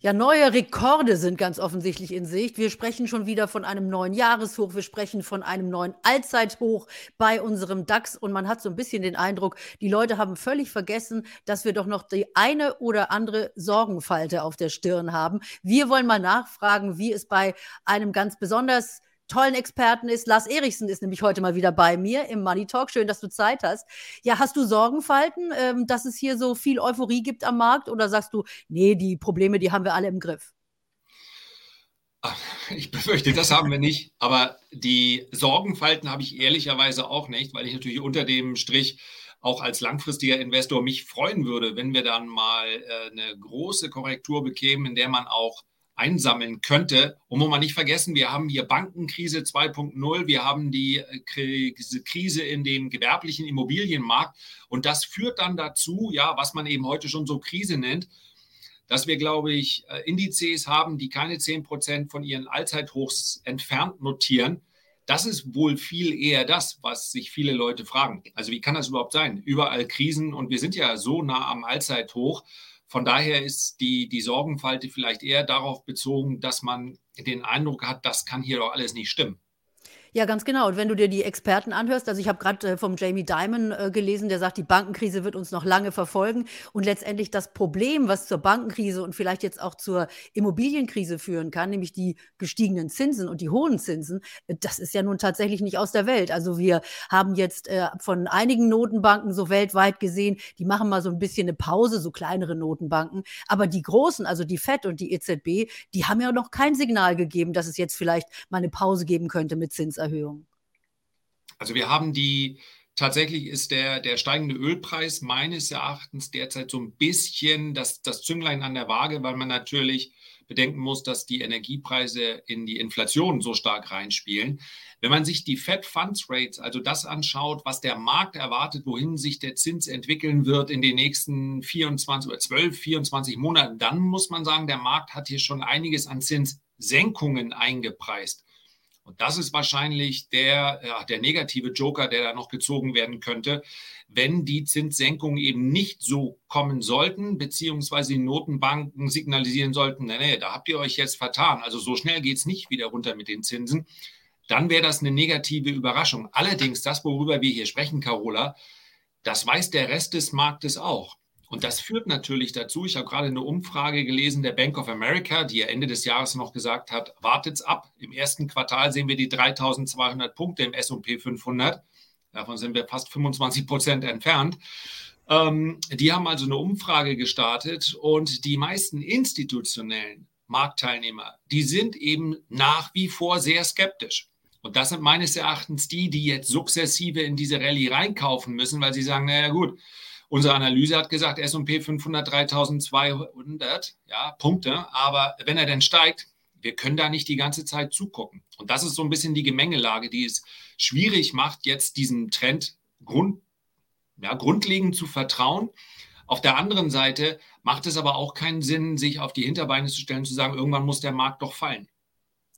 Ja, neue Rekorde sind ganz offensichtlich in Sicht. Wir sprechen schon wieder von einem neuen Jahreshoch. Wir sprechen von einem neuen Allzeithoch bei unserem DAX. Und man hat so ein bisschen den Eindruck, die Leute haben völlig vergessen, dass wir doch noch die eine oder andere Sorgenfalte auf der Stirn haben. Wir wollen mal nachfragen, wie es bei einem ganz besonders tollen Experten ist. Lars Erichsen ist nämlich heute mal wieder bei mir im Money Talk. Schön, dass du Zeit hast. Ja, hast du Sorgenfalten, ähm, dass es hier so viel Euphorie gibt am Markt oder sagst du, nee, die Probleme, die haben wir alle im Griff? Ich befürchte, das haben wir nicht. Aber die Sorgenfalten habe ich ehrlicherweise auch nicht, weil ich natürlich unter dem Strich auch als langfristiger Investor mich freuen würde, wenn wir dann mal äh, eine große Korrektur bekämen, in der man auch einsammeln könnte. Und muss man nicht vergessen, wir haben hier Bankenkrise 2.0, wir haben die äh, Krise in dem gewerblichen Immobilienmarkt und das führt dann dazu, ja, was man eben heute schon so Krise nennt, dass wir, glaube ich, äh, Indizes haben, die keine 10 Prozent von ihren Allzeithochs entfernt notieren. Das ist wohl viel eher das, was sich viele Leute fragen. Also wie kann das überhaupt sein? Überall Krisen und wir sind ja so nah am Allzeithoch. Von daher ist die, die Sorgenfalte vielleicht eher darauf bezogen, dass man den Eindruck hat, das kann hier doch alles nicht stimmen. Ja, ganz genau. Und wenn du dir die Experten anhörst, also ich habe gerade äh, vom Jamie Dimon äh, gelesen, der sagt, die Bankenkrise wird uns noch lange verfolgen und letztendlich das Problem, was zur Bankenkrise und vielleicht jetzt auch zur Immobilienkrise führen kann, nämlich die gestiegenen Zinsen und die hohen Zinsen, äh, das ist ja nun tatsächlich nicht aus der Welt. Also wir haben jetzt äh, von einigen Notenbanken so weltweit gesehen, die machen mal so ein bisschen eine Pause, so kleinere Notenbanken, aber die großen, also die FED und die EZB, die haben ja noch kein Signal gegeben, dass es jetzt vielleicht mal eine Pause geben könnte mit Zinsen. Zinserhöhung? Also wir haben die, tatsächlich ist der, der steigende Ölpreis meines Erachtens derzeit so ein bisschen das, das Zünglein an der Waage, weil man natürlich bedenken muss, dass die Energiepreise in die Inflation so stark reinspielen. Wenn man sich die Fed Funds Rates, also das anschaut, was der Markt erwartet, wohin sich der Zins entwickeln wird in den nächsten 24 oder 12, 24 Monaten, dann muss man sagen, der Markt hat hier schon einiges an Zinssenkungen eingepreist. Und das ist wahrscheinlich der, ja, der negative Joker, der da noch gezogen werden könnte, wenn die Zinssenkungen eben nicht so kommen sollten, beziehungsweise die Notenbanken signalisieren sollten, nee, nee, da habt ihr euch jetzt vertan. Also so schnell geht es nicht wieder runter mit den Zinsen. Dann wäre das eine negative Überraschung. Allerdings, das, worüber wir hier sprechen, Carola, das weiß der Rest des Marktes auch. Und das führt natürlich dazu, ich habe gerade eine Umfrage gelesen der Bank of America, die ja Ende des Jahres noch gesagt hat, wartet's ab. Im ersten Quartal sehen wir die 3200 Punkte im S&P 500. Davon sind wir fast 25 Prozent entfernt. Ähm, die haben also eine Umfrage gestartet und die meisten institutionellen Marktteilnehmer, die sind eben nach wie vor sehr skeptisch. Und das sind meines Erachtens die, die jetzt sukzessive in diese Rallye reinkaufen müssen, weil sie sagen, naja gut, Unsere Analyse hat gesagt, S&P 500 3200 ja, Punkte. Aber wenn er denn steigt, wir können da nicht die ganze Zeit zugucken. Und das ist so ein bisschen die Gemengelage, die es schwierig macht, jetzt diesem Trend grund, ja, grundlegend zu vertrauen. Auf der anderen Seite macht es aber auch keinen Sinn, sich auf die Hinterbeine zu stellen, zu sagen, irgendwann muss der Markt doch fallen.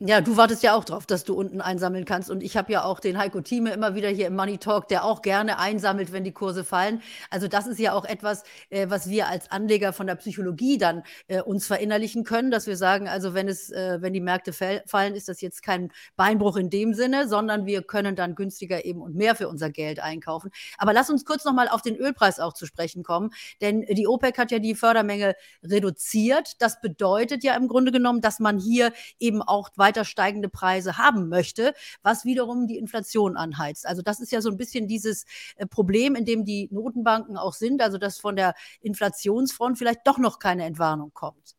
Ja, du wartest ja auch drauf, dass du unten einsammeln kannst. Und ich habe ja auch den Heiko Thieme immer wieder hier im Money Talk, der auch gerne einsammelt, wenn die Kurse fallen. Also das ist ja auch etwas, äh, was wir als Anleger von der Psychologie dann äh, uns verinnerlichen können, dass wir sagen, also wenn es, äh, wenn die Märkte fallen, ist das jetzt kein Beinbruch in dem Sinne, sondern wir können dann günstiger eben und mehr für unser Geld einkaufen. Aber lass uns kurz nochmal auf den Ölpreis auch zu sprechen kommen, denn die OPEC hat ja die Fördermenge reduziert. Das bedeutet ja im Grunde genommen, dass man hier eben auch weiter weiter steigende Preise haben möchte, was wiederum die Inflation anheizt. Also das ist ja so ein bisschen dieses äh, Problem, in dem die Notenbanken auch sind, also dass von der Inflationsfront vielleicht doch noch keine Entwarnung kommt.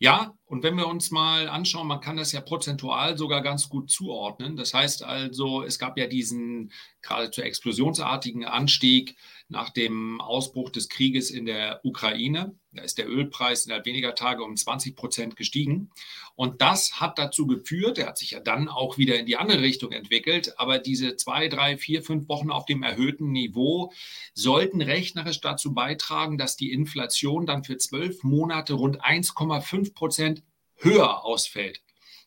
Ja, und wenn wir uns mal anschauen, man kann das ja prozentual sogar ganz gut zuordnen. Das heißt also, es gab ja diesen geradezu explosionsartigen Anstieg nach dem Ausbruch des Krieges in der Ukraine. Da ist der Ölpreis innerhalb weniger Tage um 20 Prozent gestiegen. Und das hat dazu geführt, er hat sich ja dann auch wieder in die andere Richtung entwickelt, aber diese zwei, drei, vier, fünf Wochen auf dem erhöhten Niveau sollten rechnerisch dazu beitragen, dass die Inflation dann für zwölf Monate rund 1,5 Prozent höher ausfällt.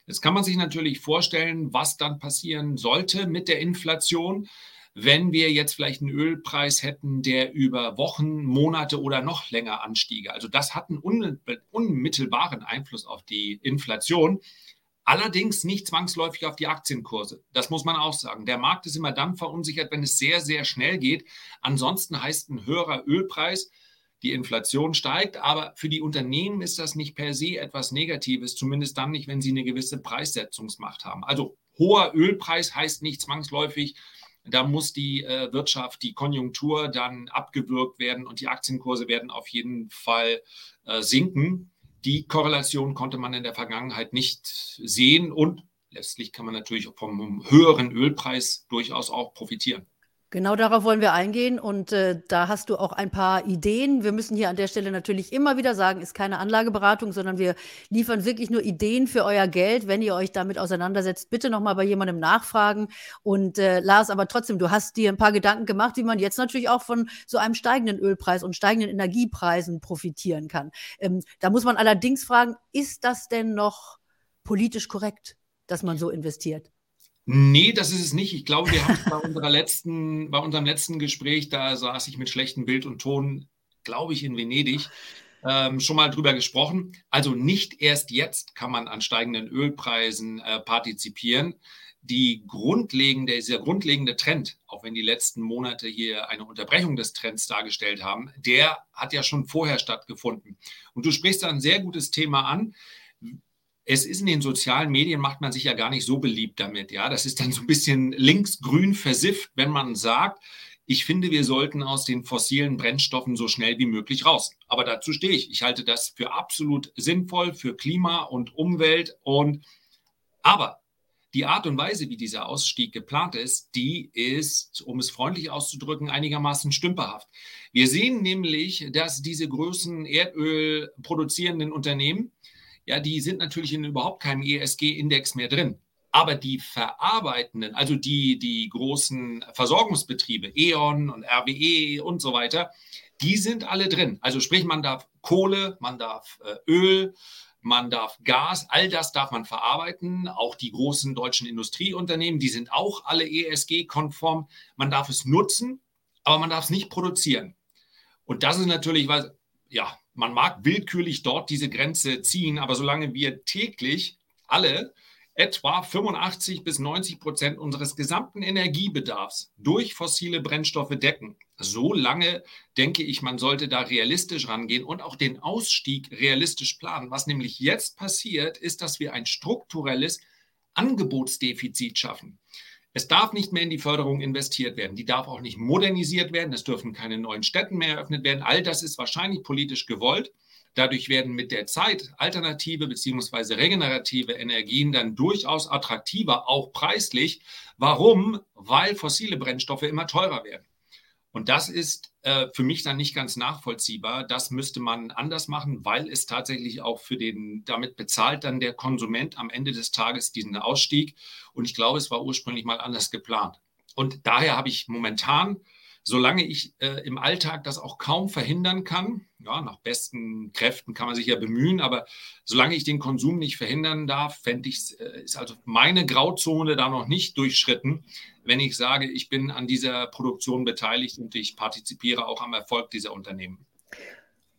Jetzt kann man sich natürlich vorstellen, was dann passieren sollte mit der Inflation wenn wir jetzt vielleicht einen Ölpreis hätten, der über Wochen, Monate oder noch länger anstiege. Also das hat einen unmittelbaren Einfluss auf die Inflation. Allerdings nicht zwangsläufig auf die Aktienkurse. Das muss man auch sagen. Der Markt ist immer dann verunsichert, wenn es sehr, sehr schnell geht. Ansonsten heißt ein höherer Ölpreis, die Inflation steigt, aber für die Unternehmen ist das nicht per se etwas Negatives, zumindest dann nicht, wenn sie eine gewisse Preissetzungsmacht haben. Also hoher Ölpreis heißt nicht zwangsläufig, da muss die äh, Wirtschaft, die Konjunktur dann abgewürgt werden und die Aktienkurse werden auf jeden Fall äh, sinken. Die Korrelation konnte man in der Vergangenheit nicht sehen und letztlich kann man natürlich vom höheren Ölpreis durchaus auch profitieren. Genau darauf wollen wir eingehen und äh, da hast du auch ein paar Ideen. Wir müssen hier an der Stelle natürlich immer wieder sagen, ist keine Anlageberatung, sondern wir liefern wirklich nur Ideen für euer Geld. Wenn ihr euch damit auseinandersetzt, bitte nochmal bei jemandem nachfragen. Und äh, Lars, aber trotzdem, du hast dir ein paar Gedanken gemacht, wie man jetzt natürlich auch von so einem steigenden Ölpreis und steigenden Energiepreisen profitieren kann. Ähm, da muss man allerdings fragen, ist das denn noch politisch korrekt, dass man so investiert? Nee, das ist es nicht. Ich glaube, wir haben bei, unserer letzten, bei unserem letzten Gespräch, da saß ich mit schlechtem Bild und Ton, glaube ich, in Venedig, ähm, schon mal drüber gesprochen. Also nicht erst jetzt kann man an steigenden Ölpreisen äh, partizipieren. Die grundlegende, dieser grundlegende Trend, auch wenn die letzten Monate hier eine Unterbrechung des Trends dargestellt haben, der hat ja schon vorher stattgefunden. Und du sprichst da ein sehr gutes Thema an es ist in den sozialen Medien, macht man sich ja gar nicht so beliebt damit. Ja, das ist dann so ein bisschen linksgrün versifft, wenn man sagt, ich finde, wir sollten aus den fossilen Brennstoffen so schnell wie möglich raus. Aber dazu stehe ich. Ich halte das für absolut sinnvoll für Klima und Umwelt und aber die Art und Weise, wie dieser Ausstieg geplant ist, die ist, um es freundlich auszudrücken, einigermaßen stümperhaft. Wir sehen nämlich, dass diese großen Erdöl produzierenden Unternehmen ja, die sind natürlich in überhaupt keinem ESG-Index mehr drin. Aber die verarbeitenden, also die, die großen Versorgungsbetriebe, E.ON und RWE und so weiter, die sind alle drin. Also sprich, man darf Kohle, man darf äh, Öl, man darf Gas, all das darf man verarbeiten. Auch die großen deutschen Industrieunternehmen, die sind auch alle ESG-konform. Man darf es nutzen, aber man darf es nicht produzieren. Und das ist natürlich was, ja, man mag willkürlich dort diese Grenze ziehen, aber solange wir täglich alle etwa 85 bis 90 Prozent unseres gesamten Energiebedarfs durch fossile Brennstoffe decken. So lange denke ich, man sollte da realistisch rangehen und auch den Ausstieg realistisch planen. Was nämlich jetzt passiert, ist, dass wir ein strukturelles Angebotsdefizit schaffen. Es darf nicht mehr in die Förderung investiert werden. Die darf auch nicht modernisiert werden. Es dürfen keine neuen Städten mehr eröffnet werden. All das ist wahrscheinlich politisch gewollt. Dadurch werden mit der Zeit alternative bzw. regenerative Energien dann durchaus attraktiver, auch preislich. Warum? Weil fossile Brennstoffe immer teurer werden. Und das ist äh, für mich dann nicht ganz nachvollziehbar. Das müsste man anders machen, weil es tatsächlich auch für den, damit bezahlt dann der Konsument am Ende des Tages diesen Ausstieg. Und ich glaube, es war ursprünglich mal anders geplant. Und daher habe ich momentan solange ich äh, im Alltag das auch kaum verhindern kann, ja, nach besten Kräften kann man sich ja bemühen, aber solange ich den Konsum nicht verhindern darf, fände ich, äh, ist also meine Grauzone da noch nicht durchschritten, wenn ich sage, ich bin an dieser Produktion beteiligt und ich partizipiere auch am Erfolg dieser Unternehmen.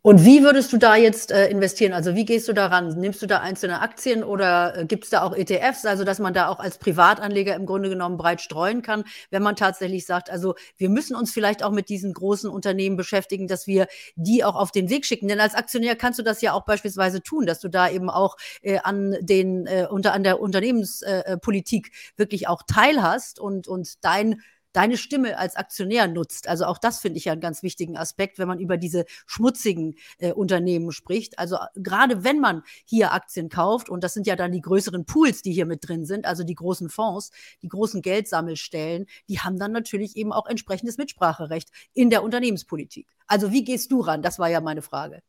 Und wie würdest du da jetzt äh, investieren? Also wie gehst du daran? Nimmst du da einzelne Aktien oder äh, gibt es da auch ETFs, also dass man da auch als Privatanleger im Grunde genommen breit streuen kann, wenn man tatsächlich sagt, also wir müssen uns vielleicht auch mit diesen großen Unternehmen beschäftigen, dass wir die auch auf den Weg schicken. Denn als Aktionär kannst du das ja auch beispielsweise tun, dass du da eben auch äh, an den äh, unter an der Unternehmenspolitik äh, wirklich auch teilhast und und dein deine Stimme als Aktionär nutzt. Also auch das finde ich ja einen ganz wichtigen Aspekt, wenn man über diese schmutzigen äh, Unternehmen spricht. Also äh, gerade wenn man hier Aktien kauft, und das sind ja dann die größeren Pools, die hier mit drin sind, also die großen Fonds, die großen Geldsammelstellen, die haben dann natürlich eben auch entsprechendes Mitspracherecht in der Unternehmenspolitik. Also wie gehst du ran? Das war ja meine Frage.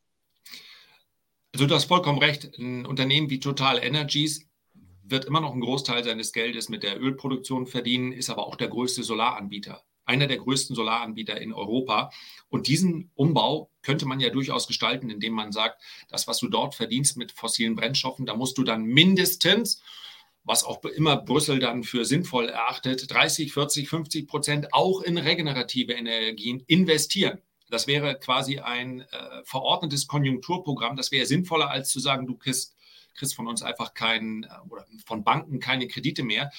Also du hast vollkommen recht. Ein Unternehmen wie Total Energies wird immer noch einen Großteil seines Geldes mit der Ölproduktion verdienen, ist aber auch der größte Solaranbieter, einer der größten Solaranbieter in Europa. Und diesen Umbau könnte man ja durchaus gestalten, indem man sagt, das, was du dort verdienst mit fossilen Brennstoffen, da musst du dann mindestens was auch immer Brüssel dann für sinnvoll erachtet, 30, 40, 50 Prozent auch in regenerative Energien investieren. Das wäre quasi ein äh, verordnetes Konjunkturprogramm. Das wäre sinnvoller, als zu sagen, du kriegst, kriegst von uns einfach keinen äh, oder von Banken keine Kredite mehr.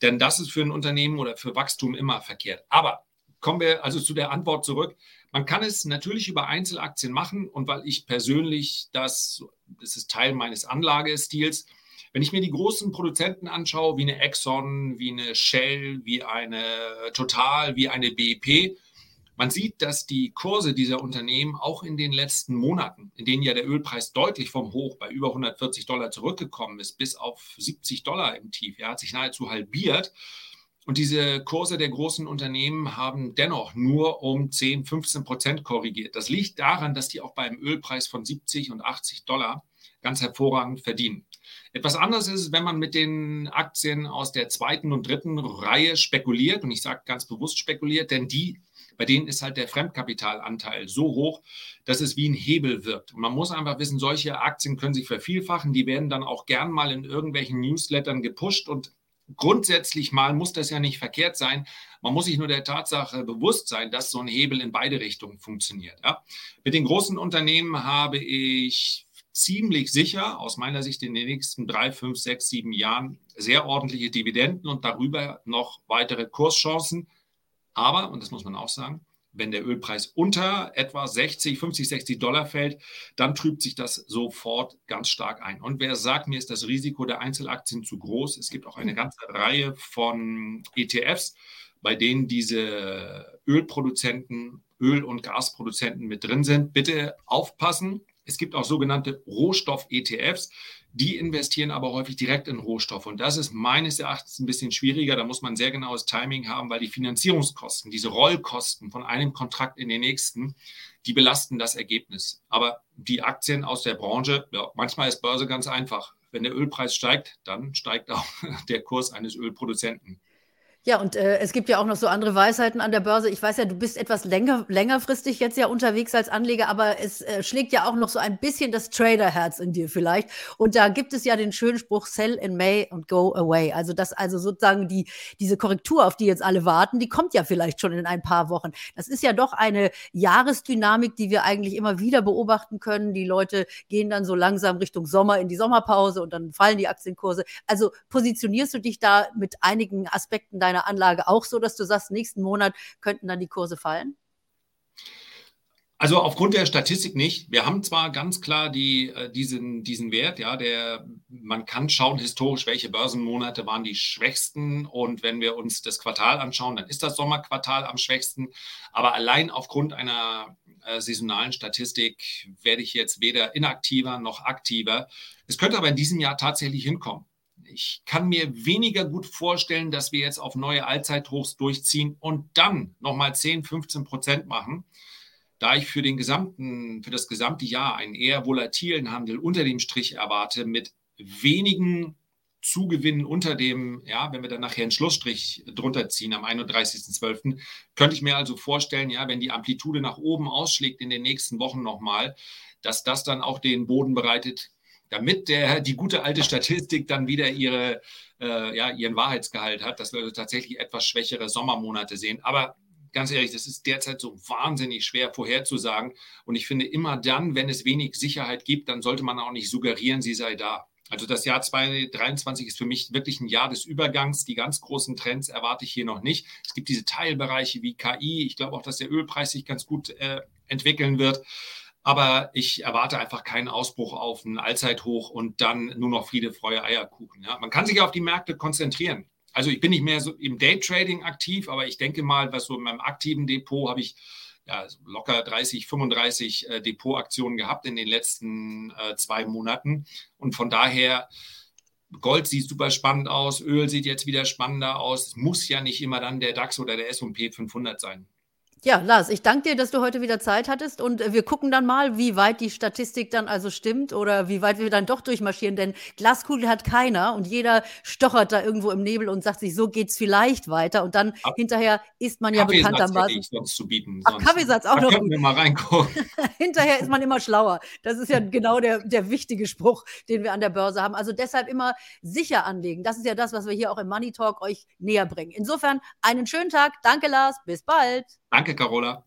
Denn das ist für ein Unternehmen oder für Wachstum immer verkehrt. Aber kommen wir also zu der Antwort zurück. Man kann es natürlich über Einzelaktien machen und weil ich persönlich das, das ist Teil meines Anlagestils, wenn ich mir die großen Produzenten anschaue, wie eine Exxon, wie eine Shell, wie eine Total, wie eine BP, man sieht, dass die Kurse dieser Unternehmen auch in den letzten Monaten, in denen ja der Ölpreis deutlich vom Hoch bei über 140 Dollar zurückgekommen ist, bis auf 70 Dollar im Tief, ja, hat sich nahezu halbiert. Und diese Kurse der großen Unternehmen haben dennoch nur um 10, 15 Prozent korrigiert. Das liegt daran, dass die auch beim Ölpreis von 70 und 80 Dollar ganz hervorragend verdienen. Etwas anderes ist wenn man mit den Aktien aus der zweiten und dritten Reihe spekuliert. Und ich sage ganz bewusst spekuliert, denn die, bei denen ist halt der Fremdkapitalanteil so hoch, dass es wie ein Hebel wirkt. Und man muss einfach wissen, solche Aktien können sich vervielfachen. Die werden dann auch gern mal in irgendwelchen Newslettern gepusht und grundsätzlich mal muss das ja nicht verkehrt sein. Man muss sich nur der Tatsache bewusst sein, dass so ein Hebel in beide Richtungen funktioniert. Ja? Mit den großen Unternehmen habe ich ziemlich sicher, aus meiner Sicht in den nächsten drei, fünf, sechs, sieben Jahren, sehr ordentliche Dividenden und darüber noch weitere Kurschancen. Aber, und das muss man auch sagen, wenn der Ölpreis unter etwa 60, 50, 60 Dollar fällt, dann trübt sich das sofort ganz stark ein. Und wer sagt, mir ist das Risiko der Einzelaktien zu groß, es gibt auch eine ganze Reihe von ETFs, bei denen diese Ölproduzenten, Öl- und Gasproduzenten mit drin sind. Bitte aufpassen. Es gibt auch sogenannte Rohstoff-ETFs. Die investieren aber häufig direkt in Rohstoffe. Und das ist meines Erachtens ein bisschen schwieriger. Da muss man sehr genaues Timing haben, weil die Finanzierungskosten, diese Rollkosten von einem Kontrakt in den nächsten, die belasten das Ergebnis. Aber die Aktien aus der Branche, ja, manchmal ist Börse ganz einfach. Wenn der Ölpreis steigt, dann steigt auch der Kurs eines Ölproduzenten. Ja, und äh, es gibt ja auch noch so andere Weisheiten an der Börse. Ich weiß ja, du bist etwas länger, längerfristig jetzt ja unterwegs als Anleger, aber es äh, schlägt ja auch noch so ein bisschen das Traderherz in dir vielleicht. Und da gibt es ja den schönen Spruch Sell in May and go away. Also das, also sozusagen die, diese Korrektur, auf die jetzt alle warten, die kommt ja vielleicht schon in ein paar Wochen. Das ist ja doch eine Jahresdynamik, die wir eigentlich immer wieder beobachten können. Die Leute gehen dann so langsam Richtung Sommer in die Sommerpause und dann fallen die Aktienkurse. Also positionierst du dich da mit einigen Aspekten deiner deiner Anlage auch so, dass du sagst, nächsten Monat könnten dann die Kurse fallen? Also aufgrund der Statistik nicht. Wir haben zwar ganz klar die, äh, diesen, diesen Wert, ja, der, man kann schauen historisch, welche Börsenmonate waren die schwächsten. Und wenn wir uns das Quartal anschauen, dann ist das Sommerquartal am schwächsten. Aber allein aufgrund einer äh, saisonalen Statistik werde ich jetzt weder inaktiver noch aktiver. Es könnte aber in diesem Jahr tatsächlich hinkommen ich kann mir weniger gut vorstellen, dass wir jetzt auf neue Allzeithochs durchziehen und dann nochmal 10, 15 Prozent machen, da ich für, den gesamten, für das gesamte Jahr einen eher volatilen Handel unter dem Strich erwarte mit wenigen Zugewinnen unter dem, ja, wenn wir dann nachher einen Schlussstrich drunter ziehen am 31.12., könnte ich mir also vorstellen, ja, wenn die Amplitude nach oben ausschlägt in den nächsten Wochen nochmal, dass das dann auch den Boden bereitet, damit der, die gute alte Statistik dann wieder ihre, äh, ja, ihren Wahrheitsgehalt hat, dass wir also tatsächlich etwas schwächere Sommermonate sehen. Aber ganz ehrlich, das ist derzeit so wahnsinnig schwer vorherzusagen. Und ich finde, immer dann, wenn es wenig Sicherheit gibt, dann sollte man auch nicht suggerieren, sie sei da. Also das Jahr 2023 ist für mich wirklich ein Jahr des Übergangs. Die ganz großen Trends erwarte ich hier noch nicht. Es gibt diese Teilbereiche wie KI. Ich glaube auch, dass der Ölpreis sich ganz gut äh, entwickeln wird. Aber ich erwarte einfach keinen Ausbruch auf ein Allzeithoch und dann nur noch Friede, Freude, Eierkuchen. Ja? Man kann sich auf die Märkte konzentrieren. Also ich bin nicht mehr so im Daytrading aktiv, aber ich denke mal, was so in meinem aktiven Depot habe ich ja, locker 30, 35 äh, Depotaktionen gehabt in den letzten äh, zwei Monaten. Und von daher, Gold sieht super spannend aus, Öl sieht jetzt wieder spannender aus. Es muss ja nicht immer dann der DAX oder der S&P 500 sein. Ja, Lars, ich danke dir, dass du heute wieder Zeit hattest und äh, wir gucken dann mal, wie weit die Statistik dann also stimmt oder wie weit wir dann doch durchmarschieren, denn Glaskugel hat keiner und jeder stochert da irgendwo im Nebel und sagt sich, so geht's vielleicht weiter und dann Ab hinterher ist man ja bekanntermaßen. Ich sonst zu bieten. Ach, Kaffeesatz auch noch. Können wir mal reingucken. hinterher ist man immer schlauer. Das ist ja genau der, der wichtige Spruch, den wir an der Börse haben. Also deshalb immer sicher anlegen. Das ist ja das, was wir hier auch im Money Talk euch näher bringen. Insofern einen schönen Tag. Danke, Lars. Bis bald. Danke, Carola.